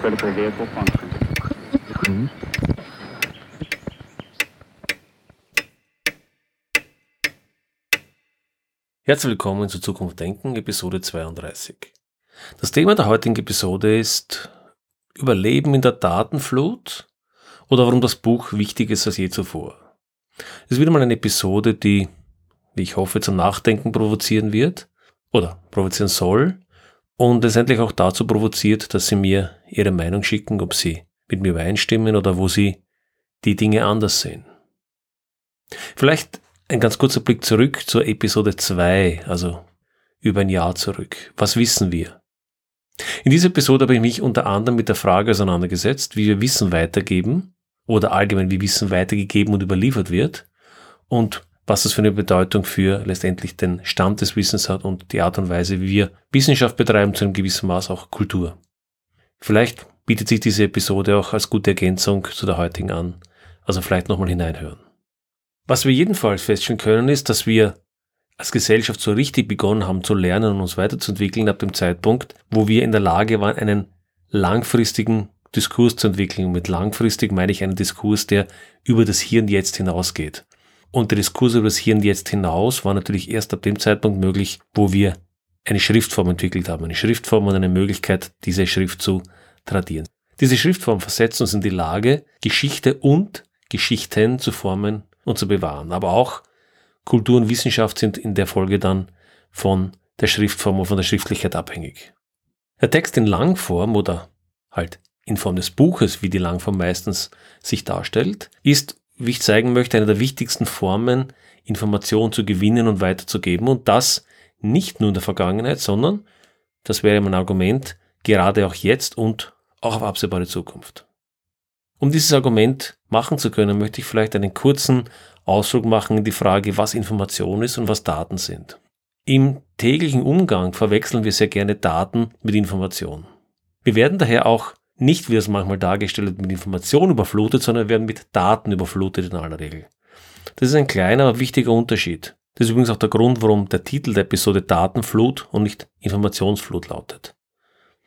critical vehicle function. Herzlich willkommen zu Zukunft Denken, Episode 32. Das Thema der heutigen Episode ist Überleben in der Datenflut oder warum das Buch wichtiger ist als je zuvor. Es ist wieder mal eine Episode, die, wie ich hoffe, zum Nachdenken provozieren wird oder provozieren soll und letztendlich auch dazu provoziert, dass Sie mir Ihre Meinung schicken, ob Sie mit mir übereinstimmen oder wo Sie die Dinge anders sehen. Vielleicht ein ganz kurzer Blick zurück zur Episode 2, also über ein Jahr zurück. Was wissen wir? In dieser Episode habe ich mich unter anderem mit der Frage auseinandergesetzt, wie wir Wissen weitergeben oder allgemein wie Wissen weitergegeben und überliefert wird und was das für eine Bedeutung für letztendlich den Stand des Wissens hat und die Art und Weise, wie wir Wissenschaft betreiben, zu einem gewissen Maß auch Kultur. Vielleicht bietet sich diese Episode auch als gute Ergänzung zu der heutigen an. Also vielleicht nochmal hineinhören. Was wir jedenfalls feststellen können, ist, dass wir als Gesellschaft so richtig begonnen haben zu lernen und uns weiterzuentwickeln ab dem Zeitpunkt, wo wir in der Lage waren, einen langfristigen Diskurs zu entwickeln. Und mit langfristig meine ich einen Diskurs, der über das Hier und Jetzt hinausgeht. Und der Diskurs über das Hier und Jetzt hinaus war natürlich erst ab dem Zeitpunkt möglich, wo wir eine Schriftform entwickelt haben. Eine Schriftform und eine Möglichkeit, diese Schrift zu tradieren. Diese Schriftform versetzt uns in die Lage, Geschichte und Geschichten zu formen und zu bewahren. Aber auch Kultur und Wissenschaft sind in der Folge dann von der Schriftform und von der Schriftlichkeit abhängig. Der Text in Langform oder halt in Form des Buches, wie die Langform meistens sich darstellt, ist, wie ich zeigen möchte, eine der wichtigsten Formen, Informationen zu gewinnen und weiterzugeben und das nicht nur in der Vergangenheit, sondern, das wäre mein Argument, gerade auch jetzt und auch auf absehbare Zukunft. Um dieses Argument machen zu können, möchte ich vielleicht einen kurzen Ausflug machen in die Frage, was Information ist und was Daten sind. Im täglichen Umgang verwechseln wir sehr gerne Daten mit Information. Wir werden daher auch nicht, wie das manchmal dargestellt wird, mit Information überflutet, sondern werden mit Daten überflutet in aller Regel. Das ist ein kleiner, aber wichtiger Unterschied. Das ist übrigens auch der Grund, warum der Titel der Episode Datenflut und nicht Informationsflut lautet.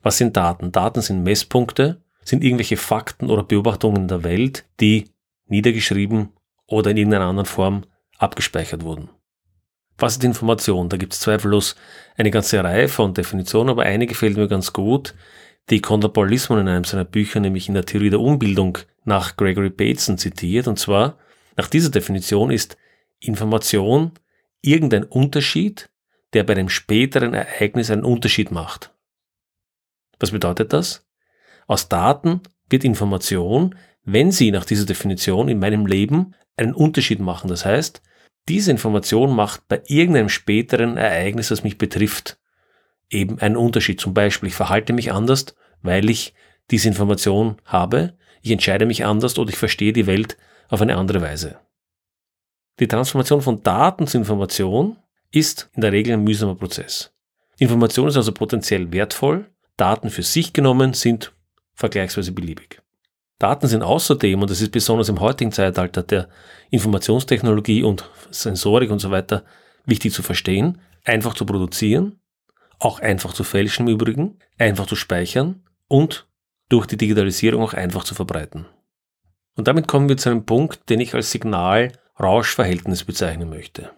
Was sind Daten? Daten sind Messpunkte, sind irgendwelche Fakten oder Beobachtungen der Welt, die niedergeschrieben oder in irgendeiner anderen Form abgespeichert wurden. Was ist Information? Da gibt es zweifellos eine ganze Reihe von Definitionen, aber eine gefällt mir ganz gut, die Lissmann in einem seiner Bücher, nämlich in der Theorie der Umbildung, nach Gregory Bateson zitiert. Und zwar, nach dieser Definition ist Information irgendein Unterschied, der bei einem späteren Ereignis einen Unterschied macht. Was bedeutet das? Aus Daten wird Information, wenn sie nach dieser Definition in meinem Leben einen Unterschied machen. Das heißt, diese Information macht bei irgendeinem späteren Ereignis, das mich betrifft, eben einen Unterschied. Zum Beispiel, ich verhalte mich anders, weil ich diese Information habe, ich entscheide mich anders oder ich verstehe die Welt auf eine andere Weise. Die Transformation von Daten zu Information ist in der Regel ein mühsamer Prozess. Information ist also potenziell wertvoll, Daten für sich genommen sind vergleichsweise beliebig. Daten sind außerdem, und das ist besonders im heutigen Zeitalter der Informationstechnologie und Sensorik und so weiter wichtig zu verstehen, einfach zu produzieren, auch einfach zu fälschen im Übrigen, einfach zu speichern und durch die Digitalisierung auch einfach zu verbreiten. Und damit kommen wir zu einem Punkt, den ich als Signal-Rausch-Verhältnis bezeichnen möchte.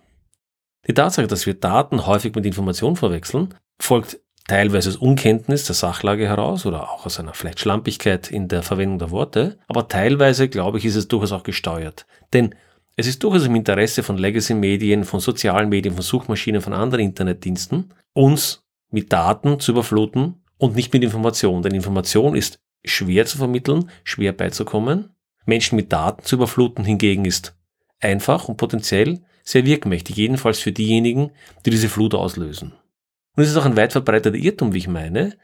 Die Tatsache, dass wir Daten häufig mit Informationen verwechseln, folgt teilweise aus Unkenntnis der Sachlage heraus oder auch aus einer vielleicht Schlampigkeit in der Verwendung der Worte, aber teilweise, glaube ich, ist es durchaus auch gesteuert. Denn es ist durchaus im Interesse von Legacy-Medien, von sozialen Medien, von Suchmaschinen, von anderen Internetdiensten, uns mit Daten zu überfluten und nicht mit Information. Denn Information ist schwer zu vermitteln, schwer beizukommen. Menschen mit Daten zu überfluten hingegen ist einfach und potenziell sehr wirkmächtig, jedenfalls für diejenigen, die diese Flut auslösen. Und es ist auch ein weit verbreiteter Irrtum, wie ich meine,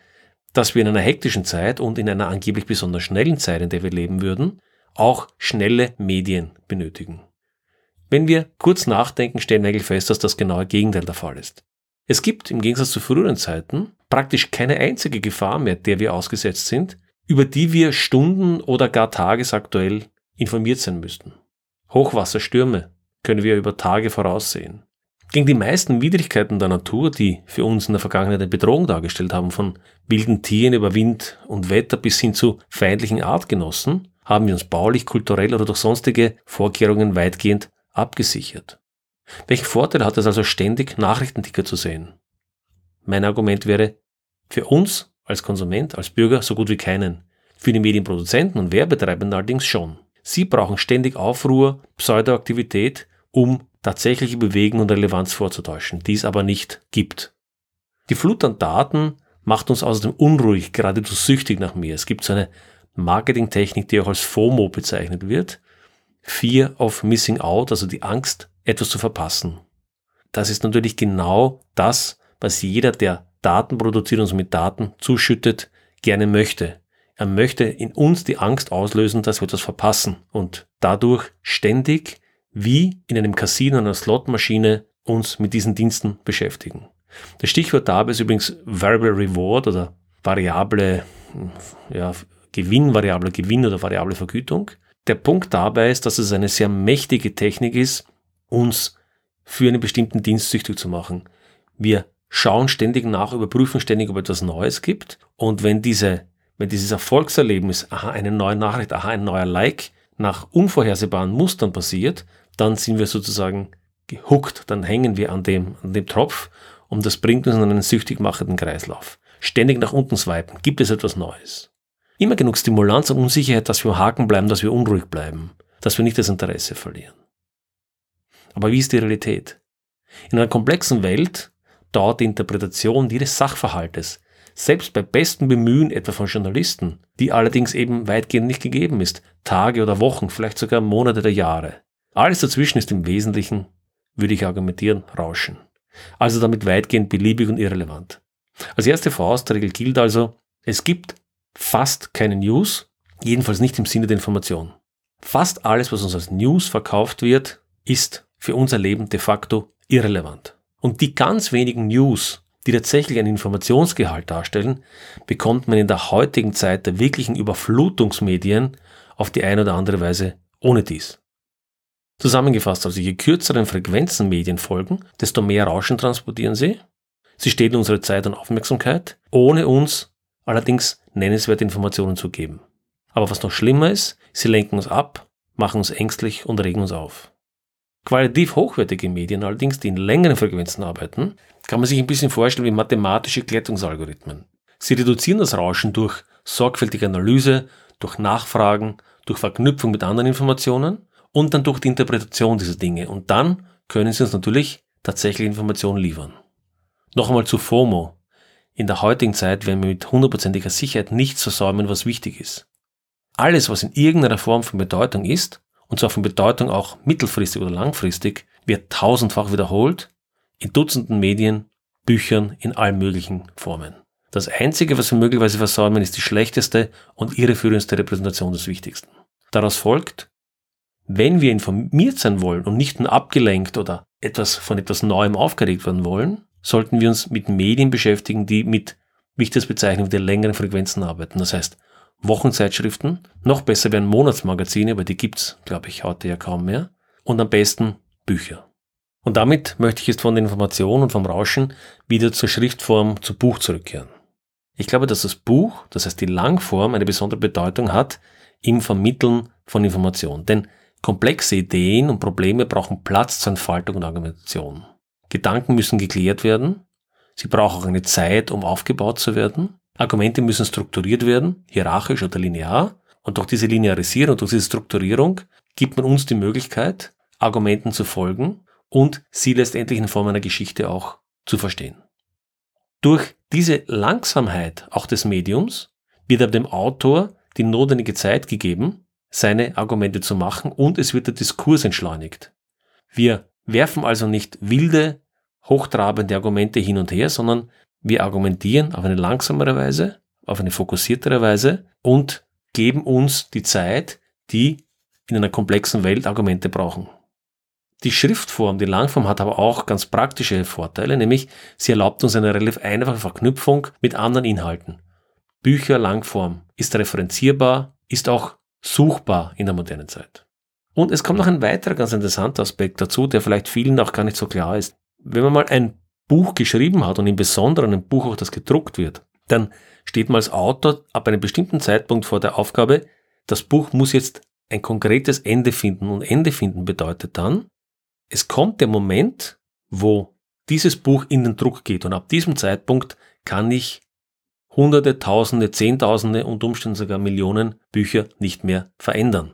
dass wir in einer hektischen Zeit und in einer angeblich besonders schnellen Zeit, in der wir leben würden, auch schnelle Medien benötigen. Wenn wir kurz nachdenken, stellen wir eigentlich fest, dass das genaue Gegenteil der Fall ist. Es gibt im Gegensatz zu früheren Zeiten praktisch keine einzige Gefahr mehr, der wir ausgesetzt sind, über die wir Stunden oder gar tagesaktuell informiert sein müssten. Hochwasserstürme können wir über Tage voraussehen. Gegen die meisten Widrigkeiten der Natur, die für uns in der Vergangenheit eine Bedrohung dargestellt haben, von wilden Tieren über Wind und Wetter bis hin zu feindlichen Artgenossen, haben wir uns baulich, kulturell oder durch sonstige Vorkehrungen weitgehend abgesichert. Welchen Vorteil hat es also ständig Nachrichtenticker zu sehen? Mein Argument wäre, für uns als Konsument, als Bürger so gut wie keinen. Für die Medienproduzenten und Werbetreibenden allerdings schon. Sie brauchen ständig Aufruhr, Pseudoaktivität, um tatsächliche Bewegung und Relevanz vorzutäuschen, die es aber nicht gibt. Die Flut an Daten macht uns außerdem unruhig, geradezu süchtig nach mehr. Es gibt so eine Marketingtechnik, die auch als FOMO bezeichnet wird. Fear of Missing Out, also die Angst, etwas zu verpassen. Das ist natürlich genau das, was jeder, der Daten produziert und mit Daten zuschüttet, gerne möchte. Er möchte in uns die Angst auslösen, dass wir etwas verpassen und dadurch ständig wie in einem Casino, einer Slotmaschine uns mit diesen Diensten beschäftigen. Das Stichwort dabei ist übrigens Variable Reward oder variable ja, Gewinn, variable Gewinn oder variable Vergütung. Der Punkt dabei ist, dass es eine sehr mächtige Technik ist, uns für einen bestimmten Dienst süchtig zu machen. Wir schauen ständig nach, überprüfen ständig, ob etwas Neues gibt. Und wenn diese, wenn dieses Erfolgserlebnis, aha, eine neue Nachricht, aha, ein neuer Like, nach unvorhersehbaren Mustern passiert, dann sind wir sozusagen gehuckt, dann hängen wir an dem, an dem Tropf und das bringt uns in einen süchtig machenden Kreislauf. Ständig nach unten swipen. Gibt es etwas Neues? Immer genug Stimulanz und Unsicherheit, dass wir Haken bleiben, dass wir unruhig bleiben, dass wir nicht das Interesse verlieren. Aber wie ist die Realität? In einer komplexen Welt dauert die Interpretation jedes Sachverhaltes, selbst bei bestem Bemühen etwa von Journalisten, die allerdings eben weitgehend nicht gegeben ist, Tage oder Wochen, vielleicht sogar Monate oder Jahre. Alles dazwischen ist im Wesentlichen, würde ich argumentieren, Rauschen. Also damit weitgehend beliebig und irrelevant. Als erste Faustregel gilt also, es gibt fast keine News, jedenfalls nicht im Sinne der Information. Fast alles, was uns als News verkauft wird, ist für unser Leben de facto irrelevant. Und die ganz wenigen News, die tatsächlich einen Informationsgehalt darstellen, bekommt man in der heutigen Zeit der wirklichen Überflutungsmedien auf die eine oder andere Weise ohne dies. Zusammengefasst also, je kürzeren Frequenzen Medien folgen, desto mehr Rauschen transportieren sie. Sie stehlen unsere Zeit und Aufmerksamkeit, ohne uns allerdings nennenswerte Informationen zu geben. Aber was noch schlimmer ist, sie lenken uns ab, machen uns ängstlich und regen uns auf. Qualitativ hochwertige Medien allerdings, die in längeren Frequenzen arbeiten, kann man sich ein bisschen vorstellen wie mathematische Glättungsalgorithmen. Sie reduzieren das Rauschen durch sorgfältige Analyse, durch Nachfragen, durch Verknüpfung mit anderen Informationen und dann durch die Interpretation dieser Dinge. Und dann können sie uns natürlich tatsächlich Informationen liefern. Noch einmal zu FOMO. In der heutigen Zeit werden wir mit hundertprozentiger Sicherheit nichts versäumen, was wichtig ist. Alles, was in irgendeiner Form von Bedeutung ist, und zwar von Bedeutung auch mittelfristig oder langfristig, wird tausendfach wiederholt in Dutzenden Medien, Büchern, in allen möglichen Formen. Das Einzige, was wir möglicherweise versäumen, ist die schlechteste und irreführendste Repräsentation des Wichtigsten. Daraus folgt, wenn wir informiert sein wollen und nicht nur abgelenkt oder etwas von etwas Neuem aufgeregt werden wollen, sollten wir uns mit Medien beschäftigen, die mit, wie ich das bezeichne, mit längeren Frequenzen arbeiten. Das heißt, Wochenzeitschriften, noch besser wären Monatsmagazine, aber die gibt's, glaube ich, heute ja kaum mehr. Und am besten Bücher. Und damit möchte ich jetzt von der Information und vom Rauschen wieder zur Schriftform, zu Buch zurückkehren. Ich glaube, dass das Buch, das heißt die Langform, eine besondere Bedeutung hat im Vermitteln von Information. Denn Komplexe Ideen und Probleme brauchen Platz zur Entfaltung und Argumentation. Gedanken müssen geklärt werden. Sie brauchen auch eine Zeit, um aufgebaut zu werden. Argumente müssen strukturiert werden, hierarchisch oder linear. Und durch diese Linearisierung, durch diese Strukturierung gibt man uns die Möglichkeit, Argumenten zu folgen und sie letztendlich in Form einer Geschichte auch zu verstehen. Durch diese Langsamkeit auch des Mediums wird aber dem Autor die notwendige Zeit gegeben, seine Argumente zu machen und es wird der Diskurs entschleunigt. Wir werfen also nicht wilde, hochtrabende Argumente hin und her, sondern wir argumentieren auf eine langsamere Weise, auf eine fokussiertere Weise und geben uns die Zeit, die in einer komplexen Welt Argumente brauchen. Die Schriftform, die Langform hat aber auch ganz praktische Vorteile, nämlich sie erlaubt uns eine relativ einfache Verknüpfung mit anderen Inhalten. Bücher Langform ist referenzierbar, ist auch suchbar in der modernen Zeit. Und es kommt noch ein weiterer ganz interessanter Aspekt dazu, der vielleicht vielen auch gar nicht so klar ist. wenn man mal ein Buch geschrieben hat und im Besonderen ein Buch auch das gedruckt wird, dann steht man als Autor ab einem bestimmten Zeitpunkt vor der Aufgabe, das Buch muss jetzt ein konkretes Ende finden. Und Ende finden bedeutet dann, es kommt der Moment, wo dieses Buch in den Druck geht. Und ab diesem Zeitpunkt kann ich Hunderte, Tausende, Zehntausende und Umständen sogar Millionen Bücher nicht mehr verändern.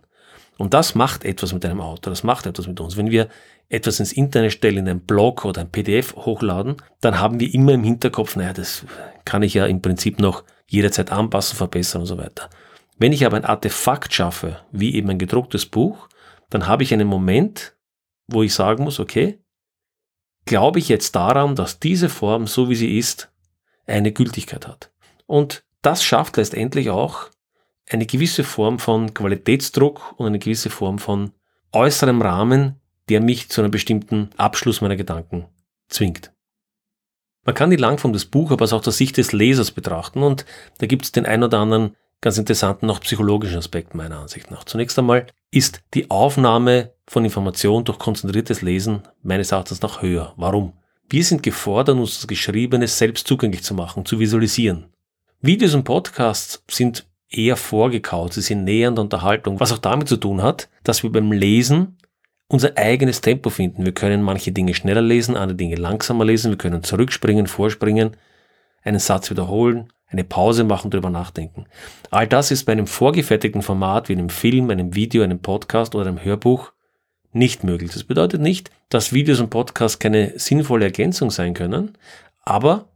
Und das macht etwas mit einem Autor, das macht etwas mit uns. Wenn wir etwas ins Internet stellen, in einen Blog oder ein PDF hochladen, dann haben wir immer im Hinterkopf, naja, das kann ich ja im Prinzip noch jederzeit anpassen, verbessern und so weiter. Wenn ich aber ein Artefakt schaffe, wie eben ein gedrucktes Buch, dann habe ich einen Moment, wo ich sagen muss, okay, glaube ich jetzt daran, dass diese Form, so wie sie ist, eine Gültigkeit hat. Und das schafft letztendlich auch eine gewisse Form von Qualitätsdruck und eine gewisse Form von äußerem Rahmen, der mich zu einem bestimmten Abschluss meiner Gedanken zwingt. Man kann die Langform des Buches aber auch aus der Sicht des Lesers betrachten und da gibt es den ein oder anderen ganz interessanten, auch psychologischen Aspekt meiner Ansicht nach. Zunächst einmal ist die Aufnahme von Informationen durch konzentriertes Lesen meines Erachtens nach höher. Warum? Wir sind gefordert, uns das Geschriebene selbst zugänglich zu machen, zu visualisieren. Videos und Podcasts sind eher vorgekaut, sie sind näher an der Unterhaltung, was auch damit zu tun hat, dass wir beim Lesen unser eigenes Tempo finden. Wir können manche Dinge schneller lesen, andere Dinge langsamer lesen, wir können zurückspringen, vorspringen, einen Satz wiederholen, eine Pause machen, darüber nachdenken. All das ist bei einem vorgefertigten Format wie einem Film, einem Video, einem Podcast oder einem Hörbuch nicht möglich. Das bedeutet nicht, dass Videos und Podcasts keine sinnvolle Ergänzung sein können, aber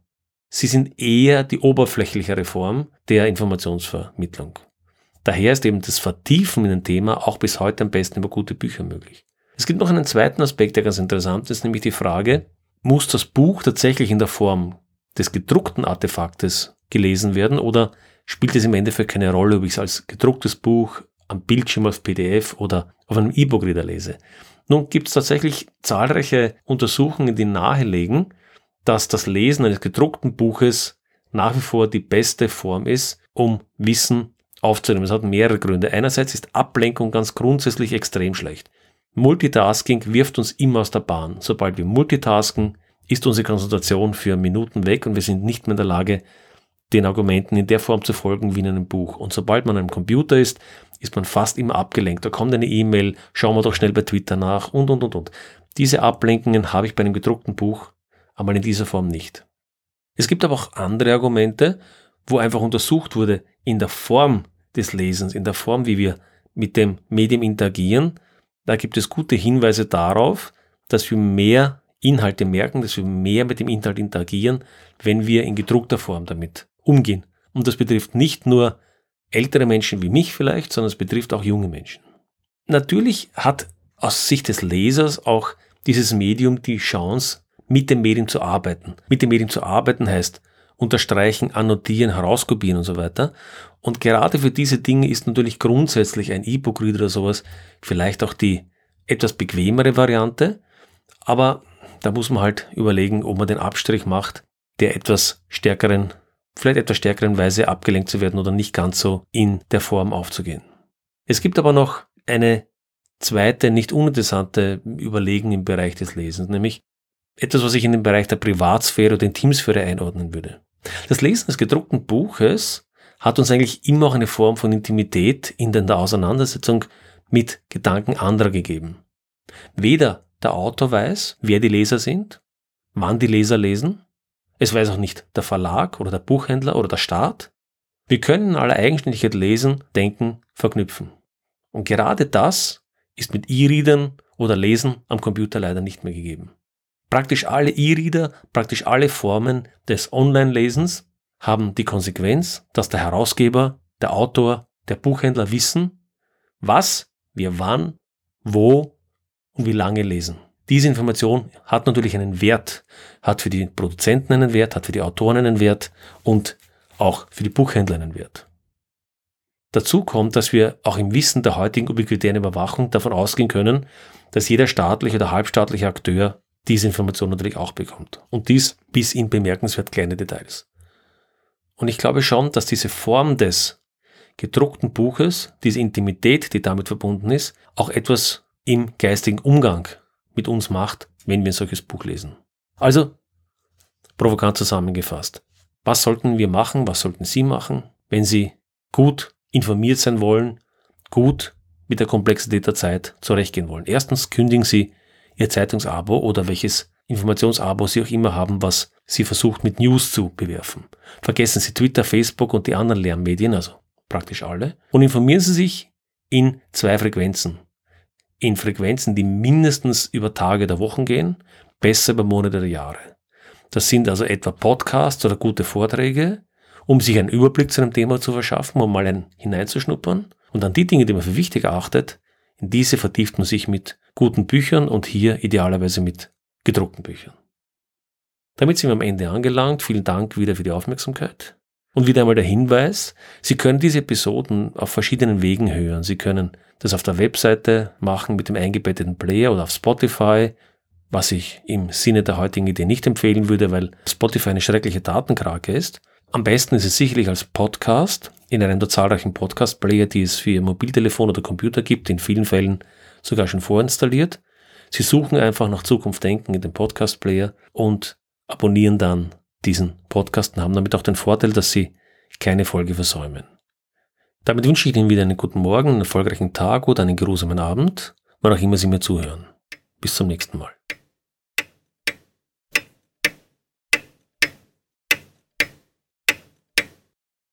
sie sind eher die oberflächlichere Form der Informationsvermittlung. Daher ist eben das Vertiefen in ein Thema auch bis heute am besten über gute Bücher möglich. Es gibt noch einen zweiten Aspekt, der ganz interessant ist, nämlich die Frage, muss das Buch tatsächlich in der Form des gedruckten Artefaktes gelesen werden oder spielt es im Endeffekt keine Rolle, ob ich es als gedrucktes Buch am Bildschirm auf PDF oder auf einem E-Book-Reader lese. Nun gibt es tatsächlich zahlreiche Untersuchungen, die nahelegen, dass das Lesen eines gedruckten Buches nach wie vor die beste Form ist, um Wissen aufzunehmen. Es hat mehrere Gründe. Einerseits ist Ablenkung ganz grundsätzlich extrem schlecht. Multitasking wirft uns immer aus der Bahn. Sobald wir multitasken, ist unsere Konzentration für Minuten weg und wir sind nicht mehr in der Lage, den Argumenten in der Form zu folgen wie in einem Buch. Und sobald man am Computer ist, ist man fast immer abgelenkt. Da kommt eine E-Mail, schauen wir doch schnell bei Twitter nach und, und, und, und. Diese Ablenkungen habe ich bei einem gedruckten Buch aber in dieser Form nicht. Es gibt aber auch andere Argumente, wo einfach untersucht wurde, in der Form des Lesens, in der Form, wie wir mit dem Medium interagieren, da gibt es gute Hinweise darauf, dass wir mehr Inhalte merken, dass wir mehr mit dem Inhalt interagieren, wenn wir in gedruckter Form damit umgehen. Und das betrifft nicht nur ältere Menschen wie mich vielleicht, sondern es betrifft auch junge Menschen. Natürlich hat aus Sicht des Lesers auch dieses Medium die Chance, mit dem Medium zu arbeiten. Mit dem Medium zu arbeiten heißt unterstreichen, annotieren, herauskopieren und so weiter. Und gerade für diese Dinge ist natürlich grundsätzlich ein E-Book-Reader oder sowas vielleicht auch die etwas bequemere Variante. Aber da muss man halt überlegen, ob man den Abstrich macht, der etwas stärkeren vielleicht etwas stärkeren Weise abgelenkt zu werden oder nicht ganz so in der Form aufzugehen. Es gibt aber noch eine zweite, nicht uninteressante Überlegung im Bereich des Lesens, nämlich etwas, was ich in den Bereich der Privatsphäre oder Intimsphäre einordnen würde. Das Lesen des gedruckten Buches hat uns eigentlich immer auch eine Form von Intimität in der Auseinandersetzung mit Gedanken anderer gegeben. Weder der Autor weiß, wer die Leser sind, wann die Leser lesen, es weiß auch nicht der Verlag oder der Buchhändler oder der Staat. Wir können in aller Eigenständigkeit lesen, denken, verknüpfen. Und gerade das ist mit E-Readern oder Lesen am Computer leider nicht mehr gegeben. Praktisch alle E-Reader, praktisch alle Formen des Online-Lesens haben die Konsequenz, dass der Herausgeber, der Autor, der Buchhändler wissen, was wir wann, wo und wie lange lesen. Diese Information hat natürlich einen Wert, hat für die Produzenten einen Wert, hat für die Autoren einen Wert und auch für die Buchhändler einen Wert. Dazu kommt, dass wir auch im Wissen der heutigen ubiquitären Überwachung davon ausgehen können, dass jeder staatliche oder halbstaatliche Akteur diese Information natürlich auch bekommt. Und dies bis in bemerkenswert kleine Details. Und ich glaube schon, dass diese Form des gedruckten Buches, diese Intimität, die damit verbunden ist, auch etwas im geistigen Umgang mit uns macht, wenn wir ein solches Buch lesen. Also, provokant zusammengefasst. Was sollten wir machen? Was sollten Sie machen, wenn Sie gut informiert sein wollen, gut mit der Komplexität der Zeit zurechtgehen wollen? Erstens kündigen Sie Ihr Zeitungsabo oder welches Informationsabo Sie auch immer haben, was Sie versucht mit News zu bewerfen. Vergessen Sie Twitter, Facebook und die anderen Lernmedien, also praktisch alle, und informieren Sie sich in zwei Frequenzen. In Frequenzen, die mindestens über Tage der Wochen gehen, besser über Monate der Jahre. Das sind also etwa Podcasts oder gute Vorträge, um sich einen Überblick zu einem Thema zu verschaffen, um mal ein hineinzuschnuppern. Und dann die Dinge, die man für wichtig erachtet, in diese vertieft man sich mit guten Büchern und hier idealerweise mit gedruckten Büchern. Damit sind wir am Ende angelangt. Vielen Dank wieder für die Aufmerksamkeit. Und wieder einmal der Hinweis, Sie können diese Episoden auf verschiedenen Wegen hören. Sie können das auf der Webseite machen mit dem eingebetteten Player oder auf Spotify, was ich im Sinne der heutigen Idee nicht empfehlen würde, weil Spotify eine schreckliche Datenkrake ist. Am besten ist es sicherlich als Podcast in einem der zahlreichen Podcast-Player, die es für Ihr Mobiltelefon oder Computer gibt, in vielen Fällen sogar schon vorinstalliert. Sie suchen einfach nach Zukunft denken in dem Podcast-Player und abonnieren dann diesen Podcast und haben damit auch den Vorteil, dass Sie keine Folge versäumen. Damit wünsche ich Ihnen wieder einen guten Morgen, einen erfolgreichen Tag oder einen geruhsamen Abend, wann auch immer Sie mir zuhören. Bis zum nächsten Mal.